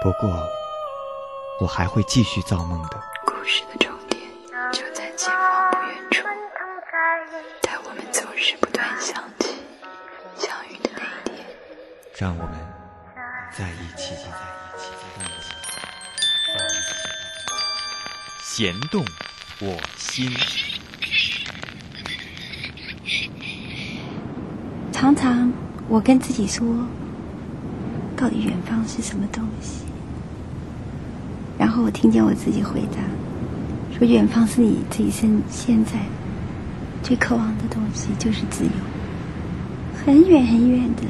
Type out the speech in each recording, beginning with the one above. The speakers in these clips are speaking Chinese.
不过，我还会继续造梦的。故事的终点就在前方不远处，但我们总是不断想起相遇的那一天。让我们在一起吧，在一起，在一起。弦动我心。常常我跟自己说，到底远方是什么东西？然后我听见我自己回答，说远方是你自己身现在最渴望的东西，就是自由，很远很远的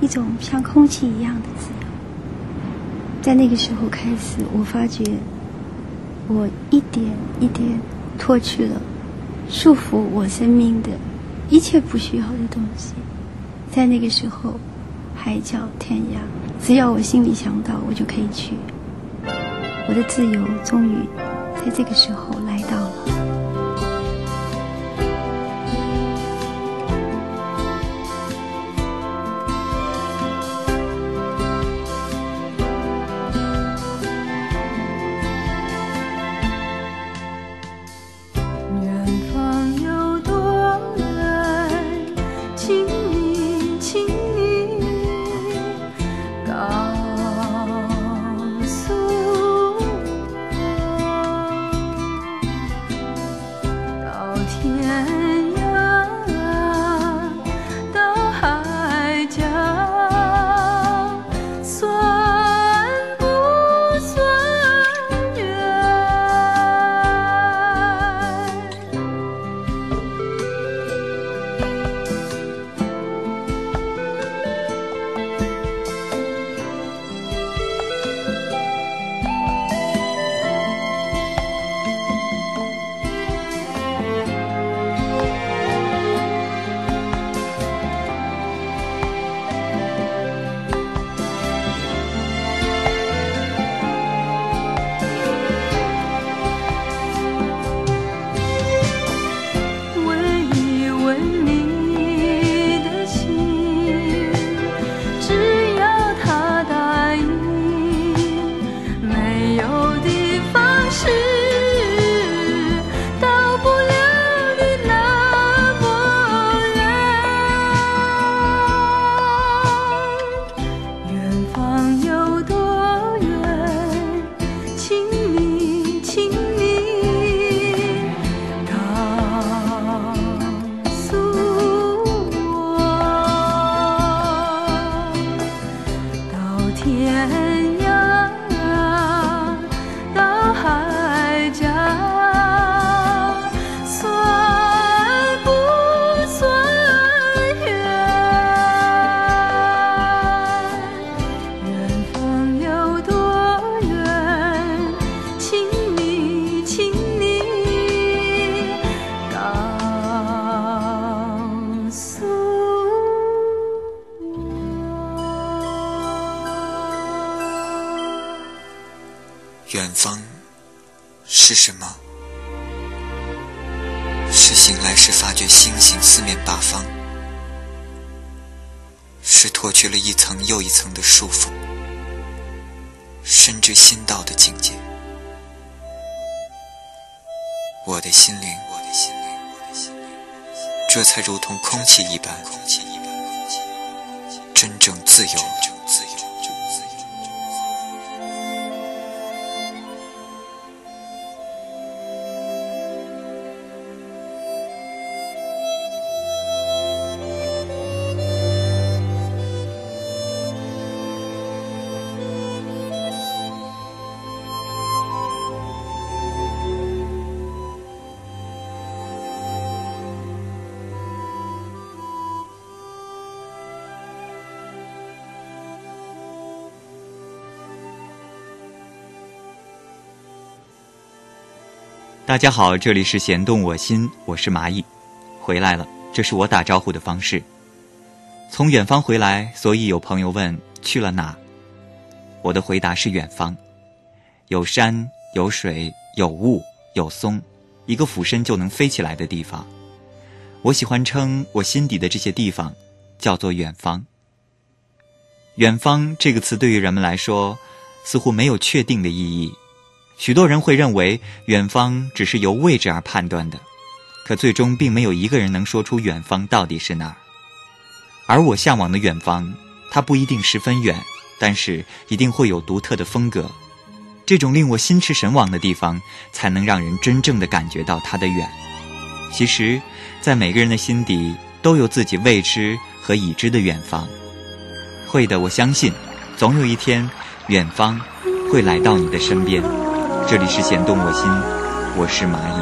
一种像空气一样的自由。在那个时候开始，我发觉我一点一点脱去了束缚我生命的一切不需要的东西。在那个时候，海角天涯，只要我心里想到，我就可以去。我的自由终于在这个时候来到了。大家好，这里是弦动我心，我是蚂蚁，回来了，这是我打招呼的方式。从远方回来，所以有朋友问去了哪，我的回答是远方，有山有水有雾有松，一个俯身就能飞起来的地方。我喜欢称我心底的这些地方叫做远方。远方这个词对于人们来说，似乎没有确定的意义。许多人会认为远方只是由位置而判断的，可最终并没有一个人能说出远方到底是哪儿。而我向往的远方，它不一定十分远，但是一定会有独特的风格。这种令我心驰神往的地方，才能让人真正的感觉到它的远。其实，在每个人的心底，都有自己未知和已知的远方。会的，我相信，总有一天，远方会来到你的身边。这里是弦动我心，我是蚂蚁。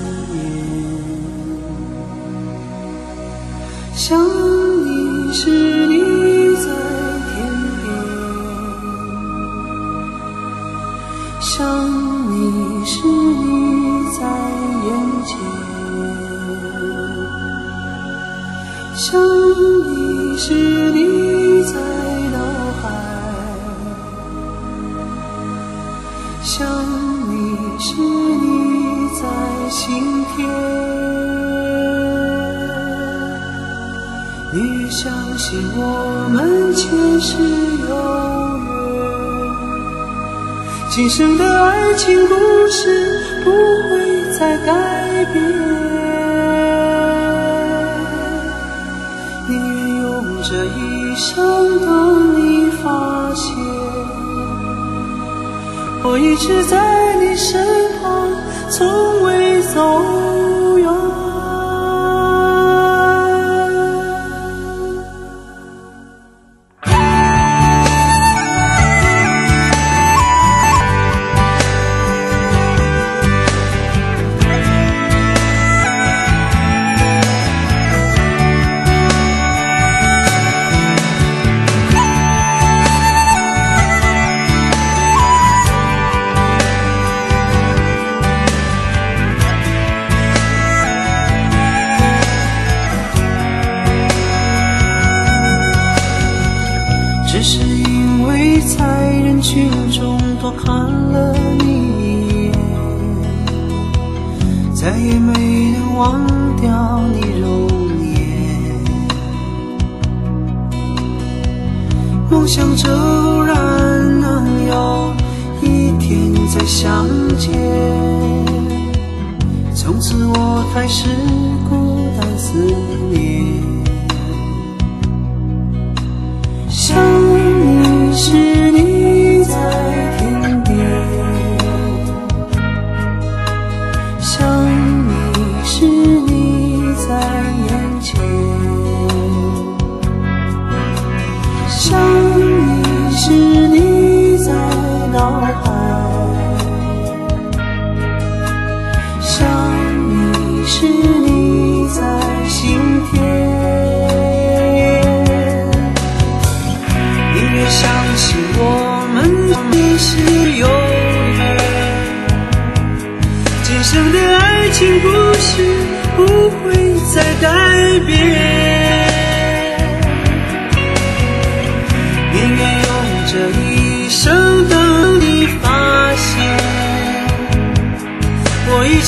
宁愿用这一生等你发现，我一直在你身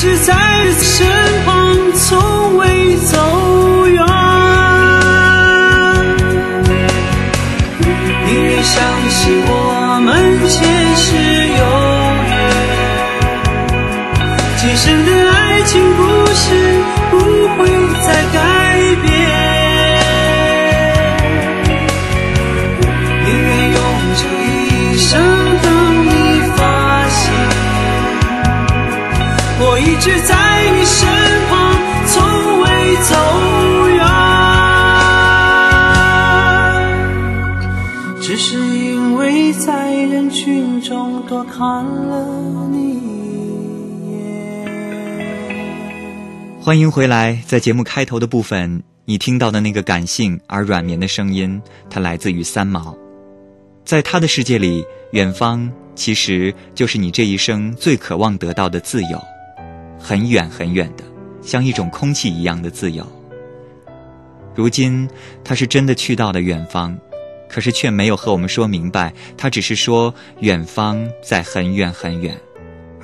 一直在身旁从未走远宁愿相信我们前世有约今生的爱情不欢迎回来，在节目开头的部分，你听到的那个感性而软绵的声音，它来自于三毛。在他的世界里，远方其实就是你这一生最渴望得到的自由，很远很远的，像一种空气一样的自由。如今，他是真的去到了远方，可是却没有和我们说明白，他只是说远方在很远很远。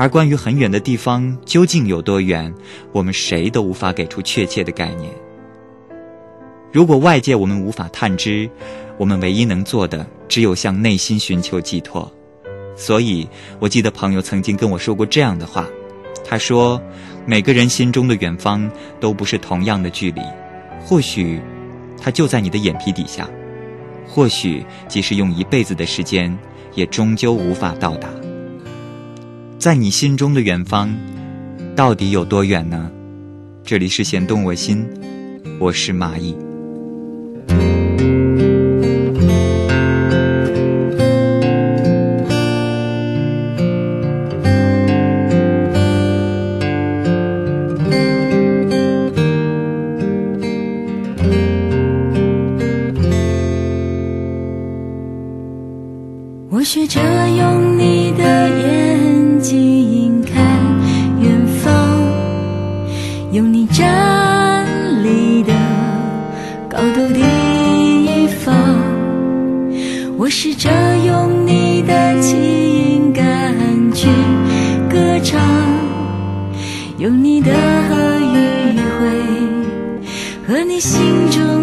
而关于很远的地方究竟有多远，我们谁都无法给出确切的概念。如果外界我们无法探知，我们唯一能做的只有向内心寻求寄托。所以，我记得朋友曾经跟我说过这样的话，他说：“每个人心中的远方都不是同样的距离，或许它就在你的眼皮底下，或许即使用一辈子的时间，也终究无法到达。”在你心中的远方，到底有多远呢？这里是弦动我心，我是蚂蚁。你心中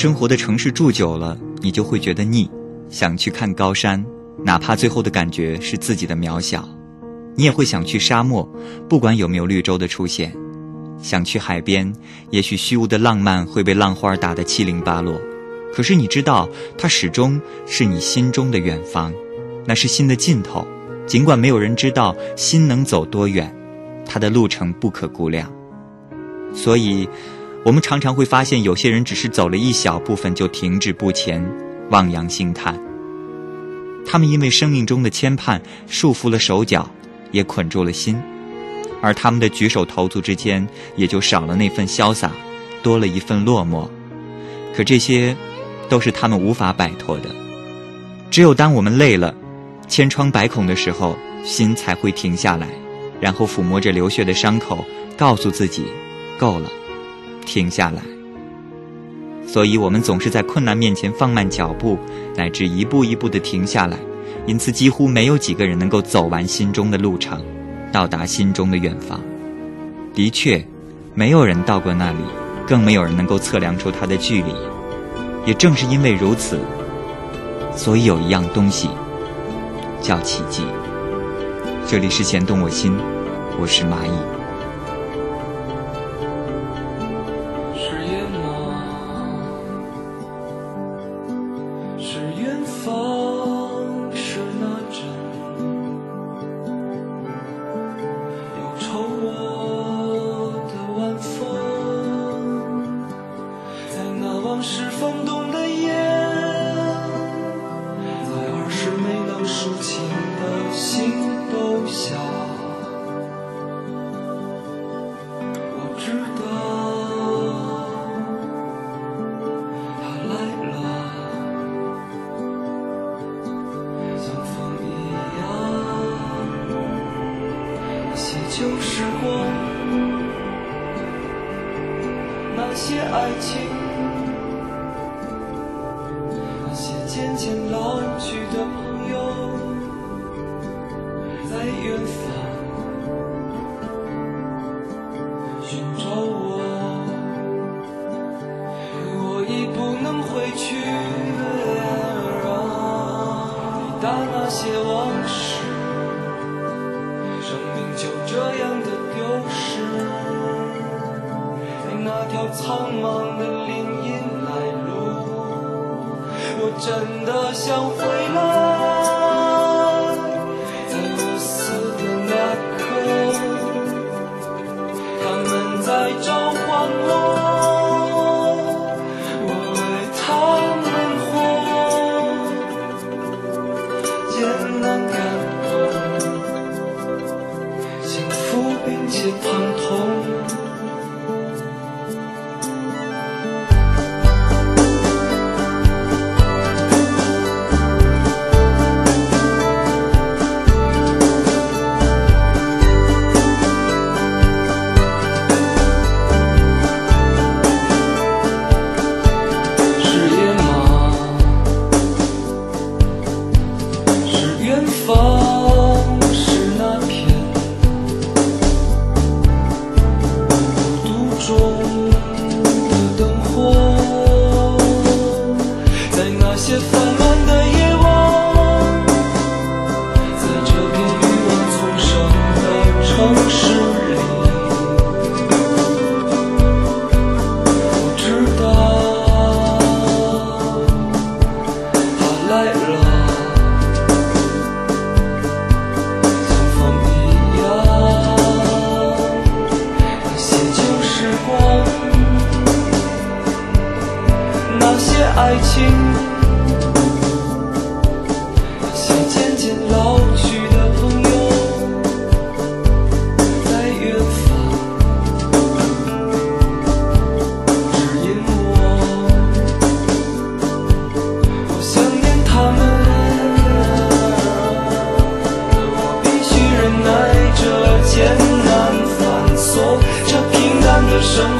生活的城市住久了，你就会觉得腻，想去看高山，哪怕最后的感觉是自己的渺小。你也会想去沙漠，不管有没有绿洲的出现；想去海边，也许虚无的浪漫会被浪花打得七零八落。可是你知道，它始终是你心中的远方，那是心的尽头。尽管没有人知道心能走多远，它的路程不可估量。所以，我们常常会发现，有些人只是走了一小部分就停滞不前，望洋兴叹。他们因为生命中的牵绊束缚了手脚，也捆住了心，而他们的举手投足之间也就少了那份潇洒，多了一份落寞。可这些，都是他们无法摆脱的。只有当我们累了，千疮百孔的时候，心才会停下来，然后抚摸着流血的伤口，告诉自己。够了，停下来。所以，我们总是在困难面前放慢脚步，乃至一步一步的停下来。因此，几乎没有几个人能够走完心中的路程，到达心中的远方。的确，没有人到过那里，更没有人能够测量出它的距离。也正是因为如此，所以有一样东西叫奇迹。这里是弦动我心，我是蚂蚁。苍茫的林荫来路，我真的想回来，情，那些渐渐老去的朋友，在远方。只因我，我想念他们。可我必须忍耐这艰难繁琐，这平淡的生活。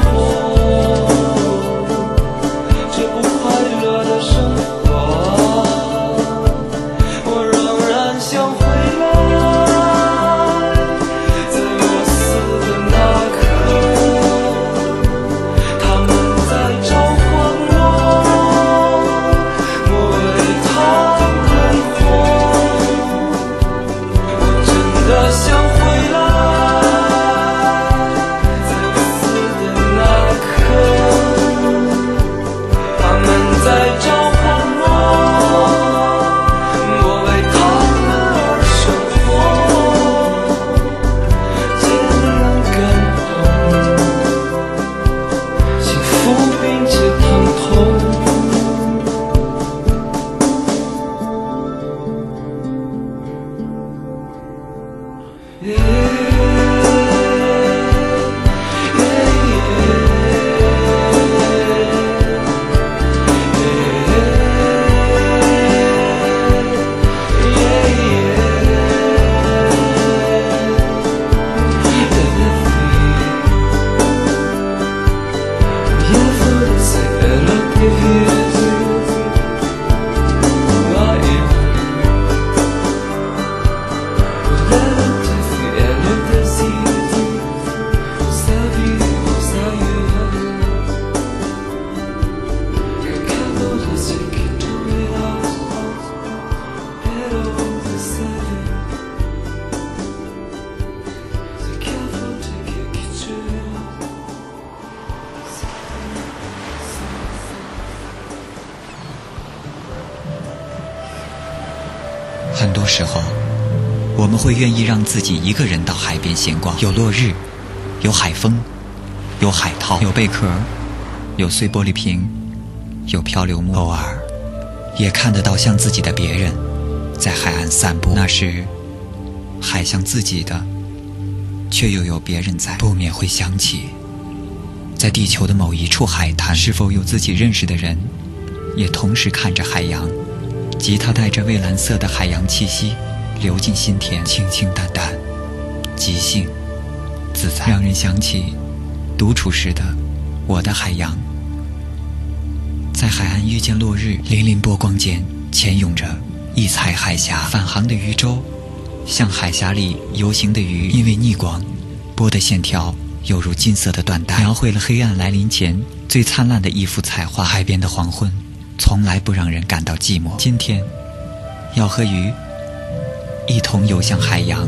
愿意让自己一个人到海边闲逛，有落日，有海风，有海涛，有贝壳，有碎玻璃瓶，有漂流木，偶尔也看得到像自己的别人在海岸散步，那时海像自己的，却又有别人在，不免会想起，在地球的某一处海滩，是否有自己认识的人，也同时看着海洋。吉他带着蔚蓝色的海洋气息流进心田，清清淡淡，即兴自在，让人想起独处时的我的海洋。在海岸遇见落日，粼粼波光间潜涌着异彩海峡，返航的渔舟像海峡里游行的鱼，因为逆光，波的线条犹如金色的缎带，描绘了黑暗来临前最灿烂的一幅彩画。海边的黄昏。从来不让人感到寂寞。今天，要和鱼一同游向海洋。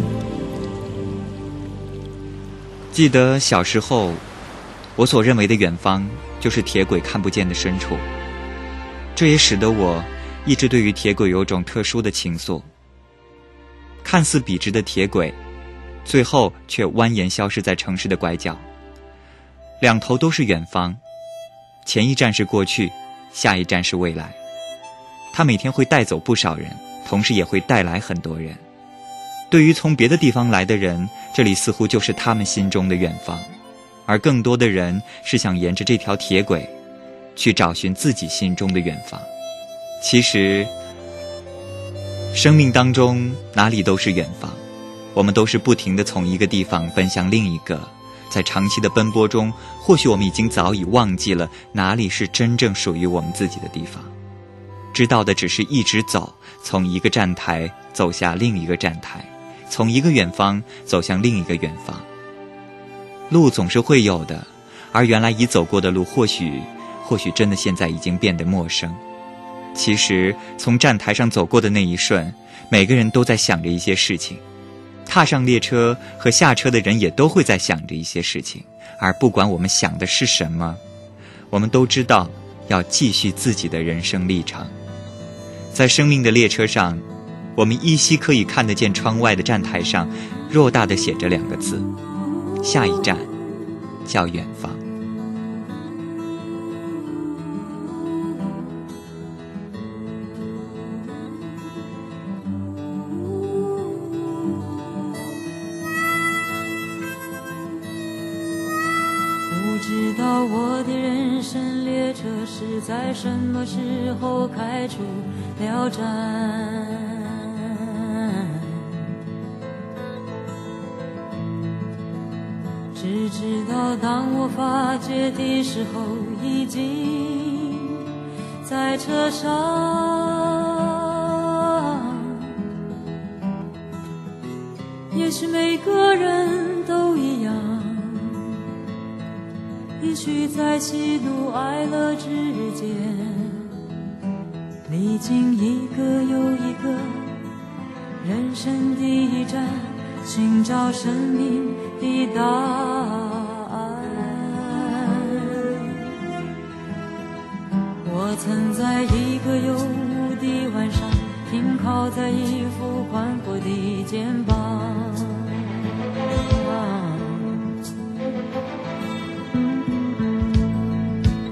记得小时候，我所认为的远方就是铁轨看不见的深处。这也使得我一直对于铁轨有种特殊的情愫。看似笔直的铁轨，最后却蜿蜒消失在城市的拐角。两头都是远方，前一站是过去。下一站是未来，他每天会带走不少人，同时也会带来很多人。对于从别的地方来的人，这里似乎就是他们心中的远方，而更多的人是想沿着这条铁轨，去找寻自己心中的远方。其实，生命当中哪里都是远方，我们都是不停的从一个地方奔向另一个。在长期的奔波中，或许我们已经早已忘记了哪里是真正属于我们自己的地方，知道的只是一直走，从一个站台走下另一个站台，从一个远方走向另一个远方。路总是会有的，而原来已走过的路，或许，或许真的现在已经变得陌生。其实，从站台上走过的那一瞬，每个人都在想着一些事情。踏上列车和下车的人也都会在想着一些事情，而不管我们想的是什么，我们都知道要继续自己的人生历程。在生命的列车上，我们依稀可以看得见窗外的站台上，偌大的写着两个字：下一站叫远方。不知道我的人生列车是在什么时候开出了站？的时候，已经在车上。也许每个人都一样。也许在喜怒哀乐之间，历经一个又一个人生的驿站，寻找生命的答案。肩膀。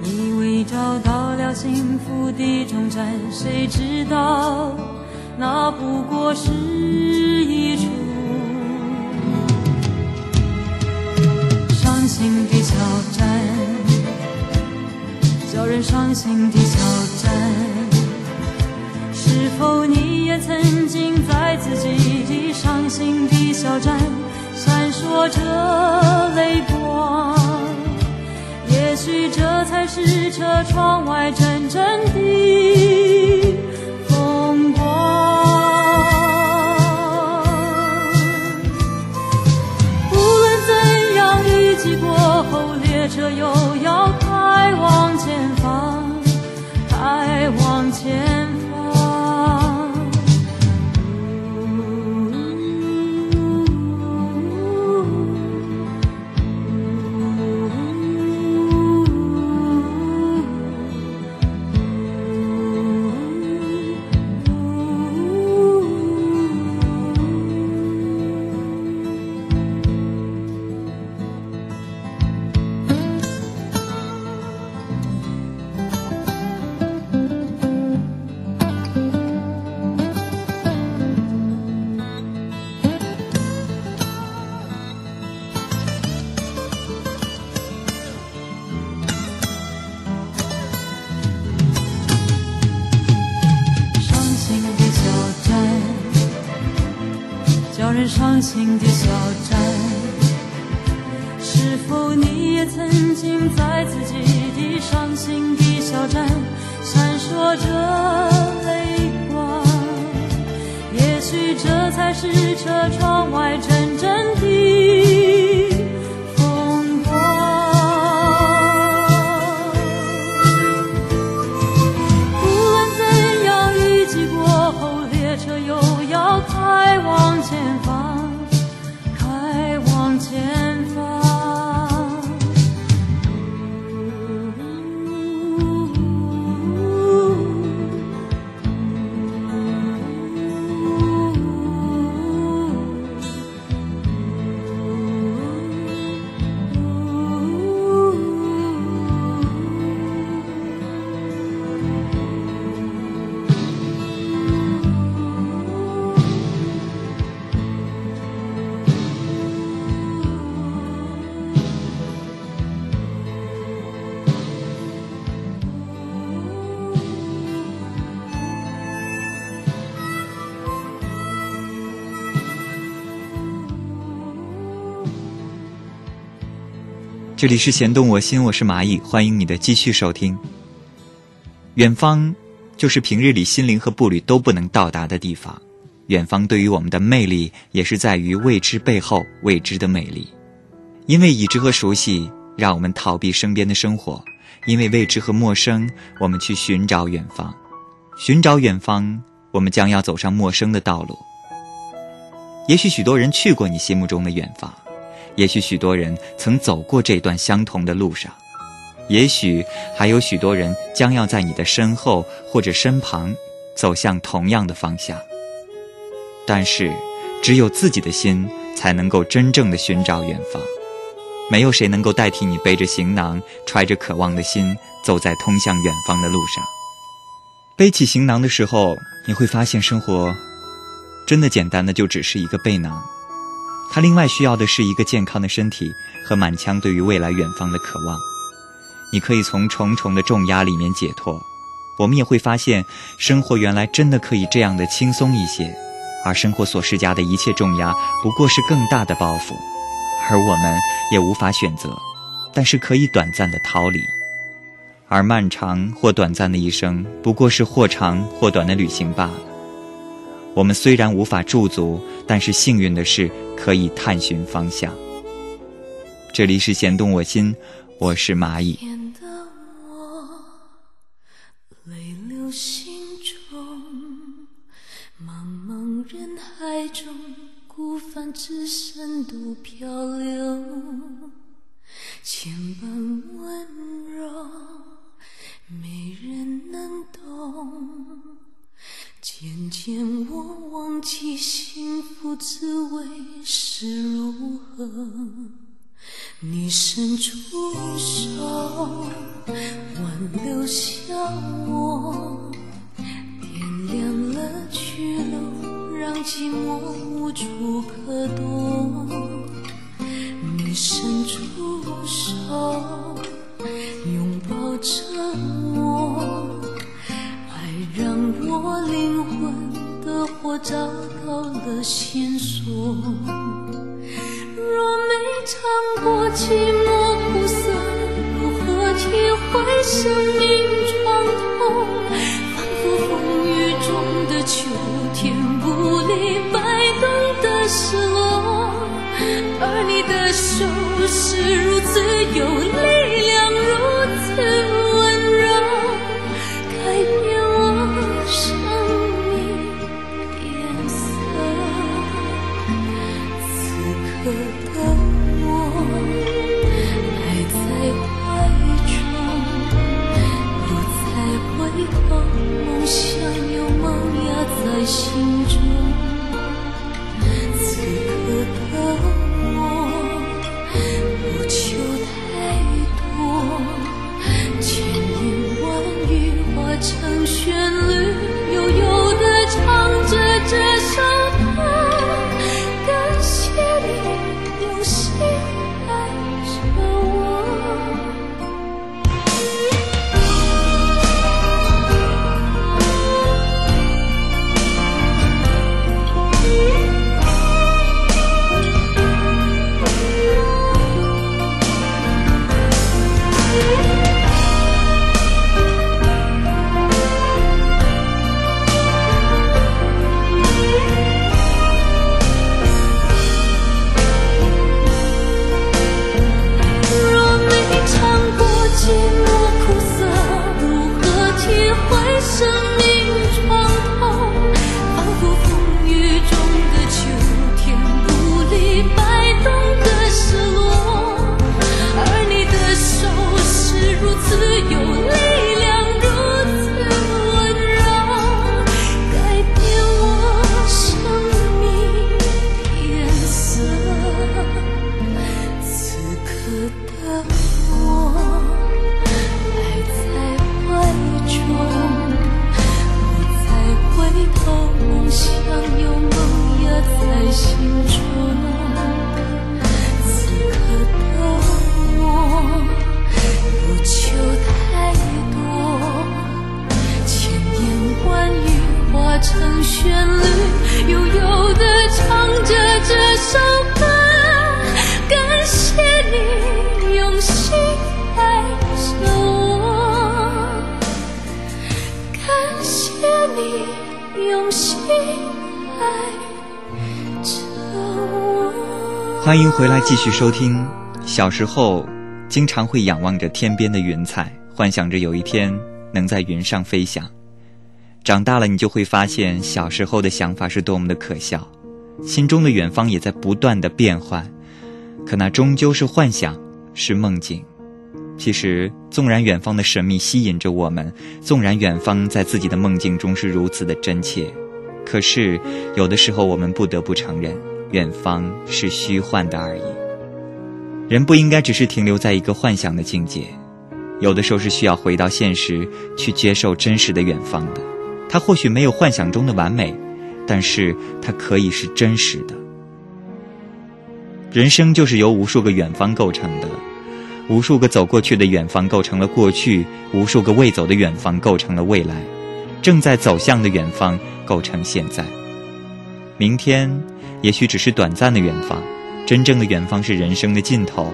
以为找到了幸福的终站，谁知道那不过是一处伤心的小站，叫人伤心的小站。是否你也曾经在自己的伤心的小站闪烁着泪光？也许这才是车窗外真正的风光。无论怎样，雨季过后，列车又要开往前伤心的小站。是否你也曾经在自己的伤心的小站闪烁着泪光？也许这才是车窗外真正的这里是弦动我心，我是蚂蚁，欢迎你的继续收听。远方，就是平日里心灵和步履都不能到达的地方。远方对于我们的魅力，也是在于未知背后未知的魅力。因为已知和熟悉，让我们逃避身边的生活；因为未知和陌生，我们去寻找远方。寻找远方，我们将要走上陌生的道路。也许许多人去过你心目中的远方。也许许多人曾走过这段相同的路上，也许还有许多人将要在你的身后或者身旁走向同样的方向。但是，只有自己的心才能够真正的寻找远方，没有谁能够代替你背着行囊、揣着渴望的心，走在通向远方的路上。背起行囊的时候，你会发现生活真的简单的就只是一个背囊。他另外需要的是一个健康的身体和满腔对于未来远方的渴望。你可以从重重的重压里面解脱。我们也会发现，生活原来真的可以这样的轻松一些，而生活所施加的一切重压不过是更大的包袱，而我们也无法选择，但是可以短暂的逃离。而漫长或短暂的一生，不过是或长或短的旅行罢了。我们虽然无法驻足，但是幸运的是可以探寻方向。这里是弦动我心，我是蚂蚁。的我，泪流心中，茫茫人海中，孤帆只身独漂流，千般温柔，没人能懂。渐渐我忘记幸福滋味是如何，你伸出手，挽留下我，点亮了去路，让寂寞无处可躲。你伸出手，拥抱着我。让我灵魂的火找到了线索。若没尝过寂寞苦涩，如何体会生命创痛？仿佛风雨中的秋天，不理摆动的失落。而你的手是如此有力量，如此像有梦压在心中。欢迎回来，继续收听。小时候，经常会仰望着天边的云彩，幻想着有一天能在云上飞翔。长大了，你就会发现，小时候的想法是多么的可笑，心中的远方也在不断的变换。可那终究是幻想，是梦境。其实，纵然远方的神秘吸引着我们，纵然远方在自己的梦境中是如此的真切，可是有的时候我们不得不承认，远方是虚幻的而已。人不应该只是停留在一个幻想的境界，有的时候是需要回到现实，去接受真实的远方的。它或许没有幻想中的完美，但是它可以是真实的。人生就是由无数个远方构成的，无数个走过去的远方构成了过去，无数个未走的远方构成了未来，正在走向的远方构成现在。明天也许只是短暂的远方，真正的远方是人生的尽头。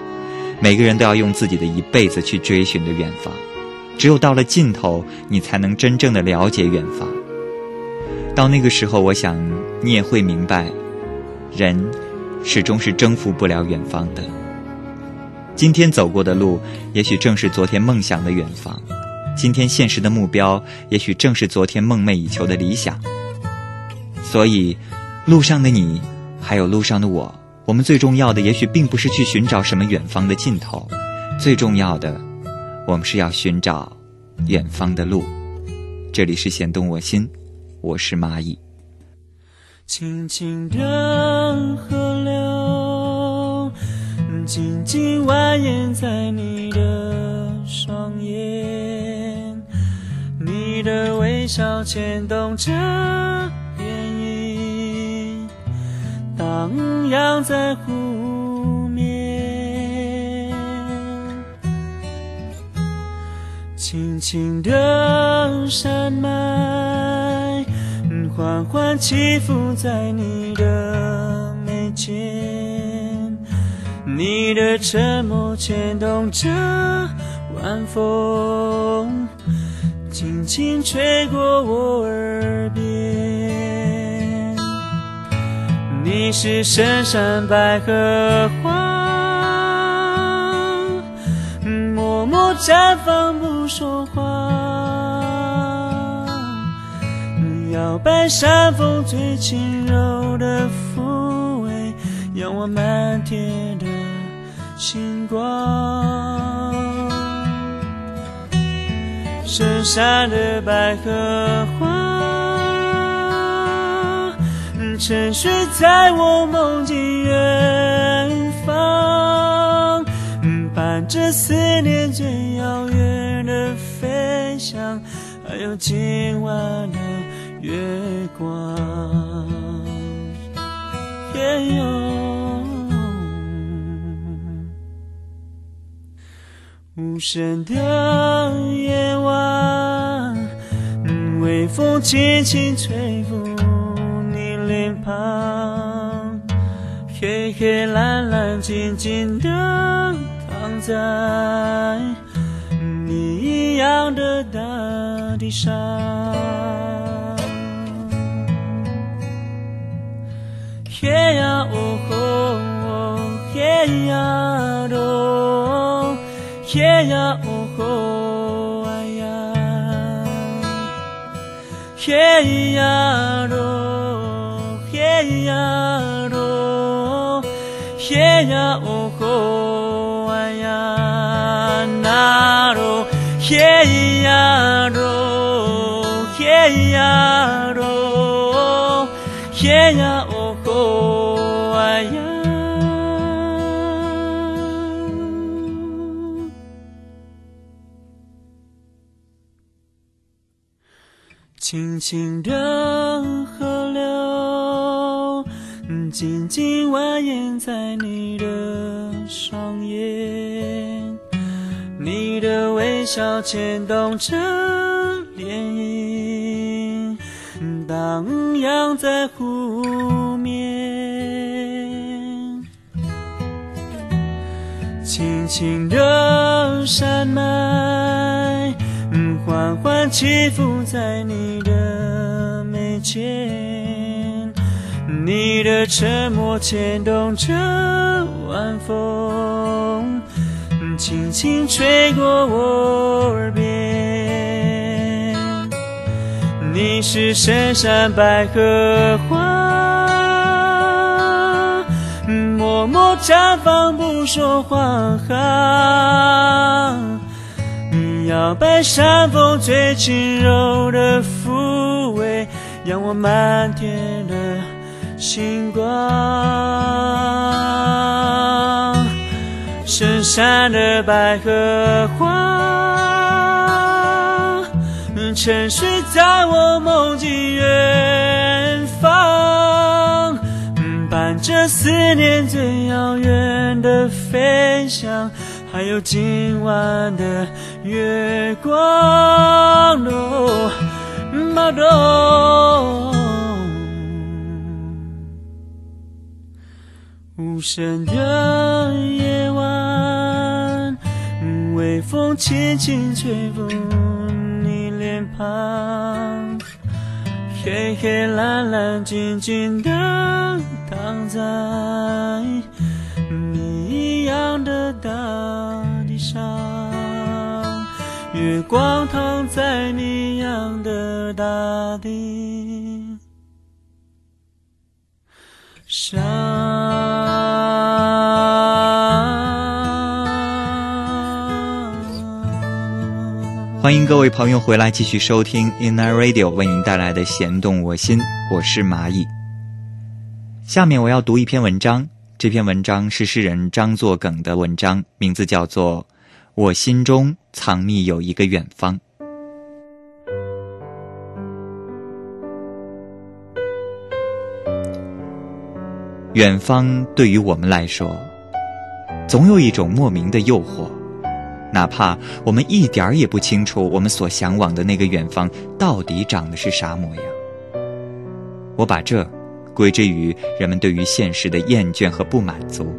每个人都要用自己的一辈子去追寻的远方。只有到了尽头，你才能真正的了解远方。到那个时候，我想你也会明白，人始终是征服不了远方的。今天走过的路，也许正是昨天梦想的远方；今天现实的目标，也许正是昨天梦寐以求的理想。所以，路上的你，还有路上的我，我们最重要的，也许并不是去寻找什么远方的尽头，最重要的。我们是要寻找远方的路。这里是弦动我心，我是蚂蚁。轻轻的河流，静静蜿蜒在你的双眼，你的微笑牵动着，荡漾在湖。轻轻的山脉，缓缓起伏在你的眉间，你的沉默牵动着晚风，轻轻吹过我耳边。你是深山百合花，默默绽放不。说话，摇摆山风最轻柔的抚慰，仰望满天的星光。深山的百合花，沉睡在我梦境远方，伴着思念最遥远的飞翔。还有今晚的月光，无声的夜晚，微风轻轻吹脸庞，黑黑蓝蓝静静的躺在你一样的大。地上，嘿呀哦吼，嘿呀咯，嘿呀哦吼，哎呀，嘿呀，呀咯，嘿呀哦吼，哎呀，那咯，嘿呀咯。嘿呀咯，嘿呀哦吼哎呀，轻轻的河，静静蜿蜒在你的双眼，你的微笑牵动着涟漪。荡漾在湖面，轻轻的山脉，缓缓起伏在你的眉间，你的沉默牵动着晚风，轻轻吹过我耳边。你是深山百合花，默默绽放不说话。摇摆山风最轻柔的抚慰，让我漫天的星光。深山的百合花，沉睡在我梦境远方，伴着思念最遥远的飞翔。还有今晚的月光，哦，无声的夜晚，微风轻轻吹拂你脸庞，黑黑蓝蓝静静的躺在。一样的大地上，月光躺在你样的大地上。欢迎各位朋友回来继续收听 Inner Radio 为您带来的《弦动我心》，我是蚂蚁。下面我要读一篇文章。这篇文章是诗人张作梗的文章，名字叫做《我心中藏匿有一个远方》。远方对于我们来说，总有一种莫名的诱惑，哪怕我们一点儿也不清楚我们所向往的那个远方到底长的是啥模样。我把这。归之于人们对于现实的厌倦和不满足，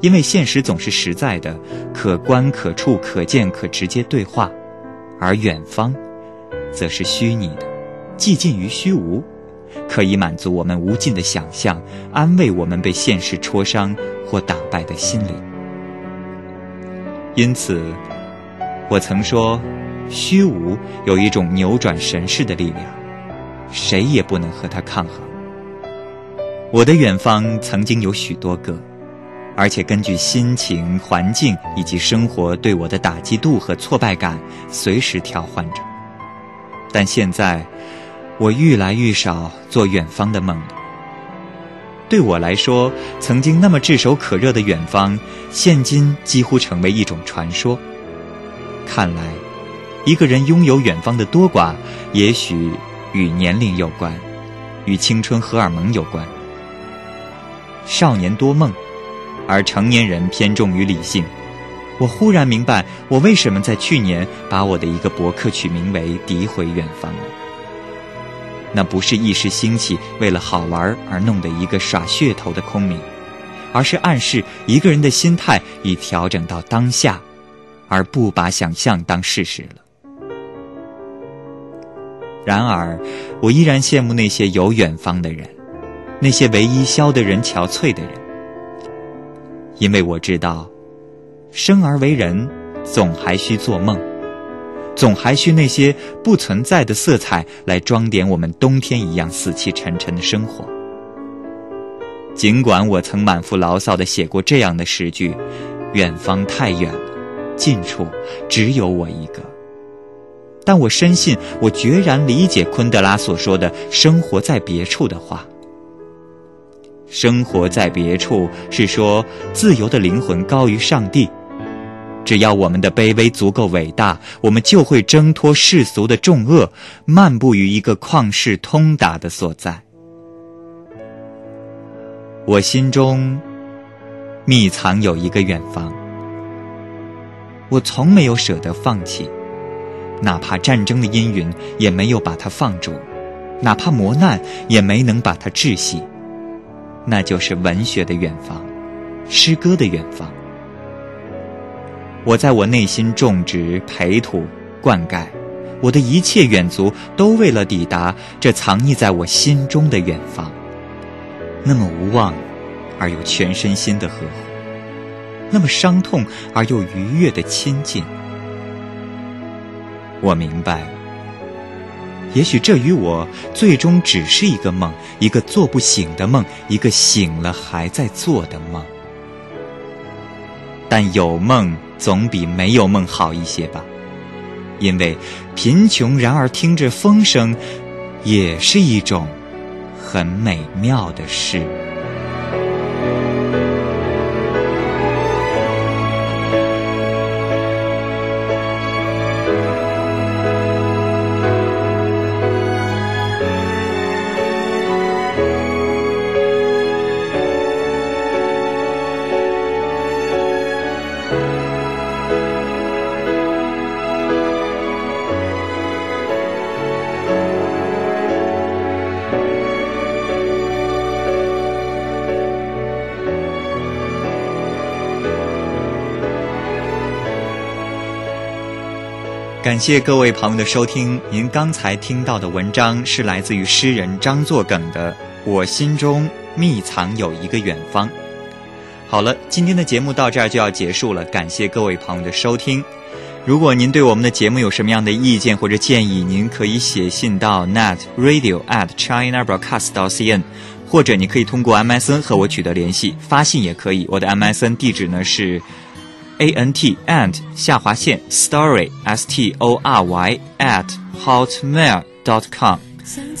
因为现实总是实在的、可观、可触、可见、可直接对话，而远方，则是虚拟的，既近于虚无，可以满足我们无尽的想象，安慰我们被现实戳伤或打败的心灵。因此，我曾说，虚无有一种扭转神势的力量，谁也不能和它抗衡。我的远方曾经有许多个，而且根据心情、环境以及生活对我的打击度和挫败感，随时调换着。但现在，我愈来愈少做远方的梦了。对我来说，曾经那么炙手可热的远方，现今几乎成为一种传说。看来，一个人拥有远方的多寡，也许与年龄有关，与青春荷尔蒙有关。少年多梦，而成年人偏重于理性。我忽然明白，我为什么在去年把我的一个博客取名为“诋毁远方”了。那不是一时兴起，为了好玩而弄的一个耍噱头的空名，而是暗示一个人的心态已调整到当下，而不把想象当事实了。然而，我依然羡慕那些有远方的人。那些唯一消得人憔悴的人，因为我知道，生而为人，总还需做梦，总还需那些不存在的色彩来装点我们冬天一样死气沉沉的生活。尽管我曾满腹牢骚的写过这样的诗句：“远方太远了，近处只有我一个。”但我深信，我决然理解昆德拉所说的“生活在别处”的话。生活在别处，是说自由的灵魂高于上帝。只要我们的卑微足够伟大，我们就会挣脱世俗的重恶，漫步于一个旷世通达的所在。我心中密藏有一个远方，我从没有舍得放弃，哪怕战争的阴云也没有把它放逐，哪怕磨难也没能把它窒息。那就是文学的远方，诗歌的远方。我在我内心种植、培土、灌溉，我的一切远足都为了抵达这藏匿在我心中的远方。那么无望而又全身心的呵护，那么伤痛而又愉悦的亲近。我明白了，也许这与我最终只是一个梦，一个做不醒的梦，一个醒了还在做的梦。但有梦总比没有梦好一些吧，因为贫穷然而听着风声，也是一种很美妙的事。感谢各位朋友的收听。您刚才听到的文章是来自于诗人张作耿的《我心中密藏有一个远方》。好了，今天的节目到这儿就要结束了。感谢各位朋友的收听。如果您对我们的节目有什么样的意见或者建议，您可以写信到 net radio at china broadcast cn，或者你可以通过 MSN 和我取得联系，发信也可以。我的 MSN 地址呢是。A n t and 下划线 story s t o r y at hotmail dot com。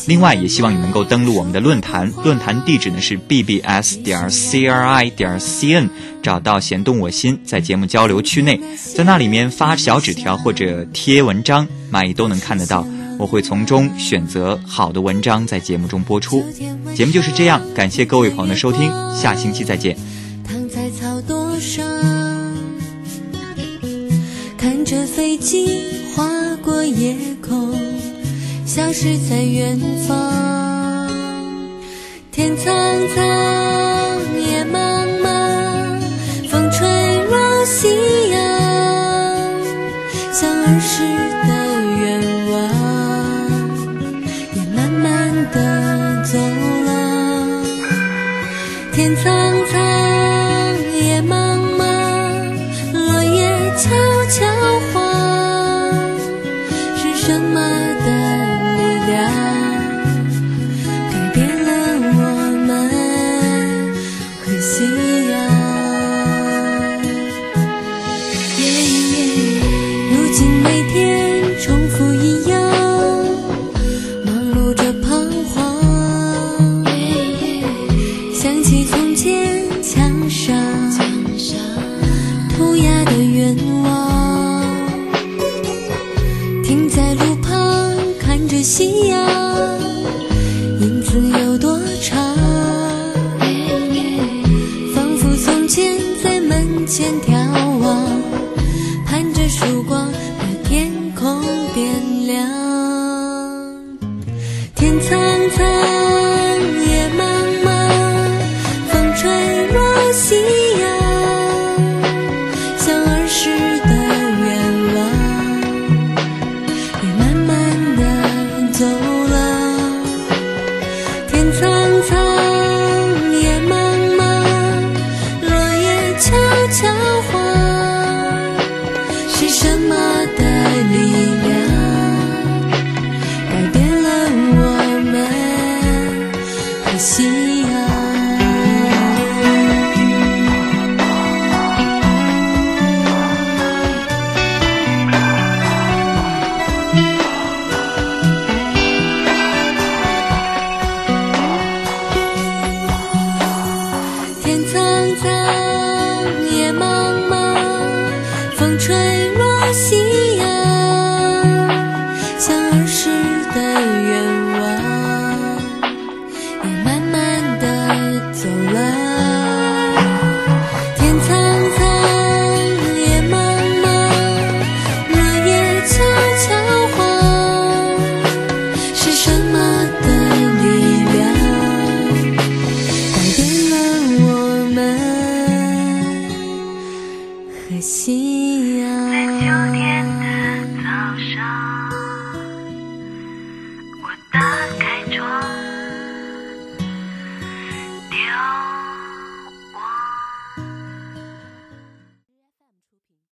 另外，也希望你能够登录我们的论坛，论坛地址呢是 bbs 点 c r i 点 c n，找到弦动我心，在节目交流区内，在那里面发小纸条或者贴文章，蚂蚁都能看得到。我会从中选择好的文章在节目中播出。节目就是这样，感谢各位朋友的收听，下星期再见。飞机划过夜空，消失在远方。天苍苍，野茫茫，风吹落夕阳，像儿时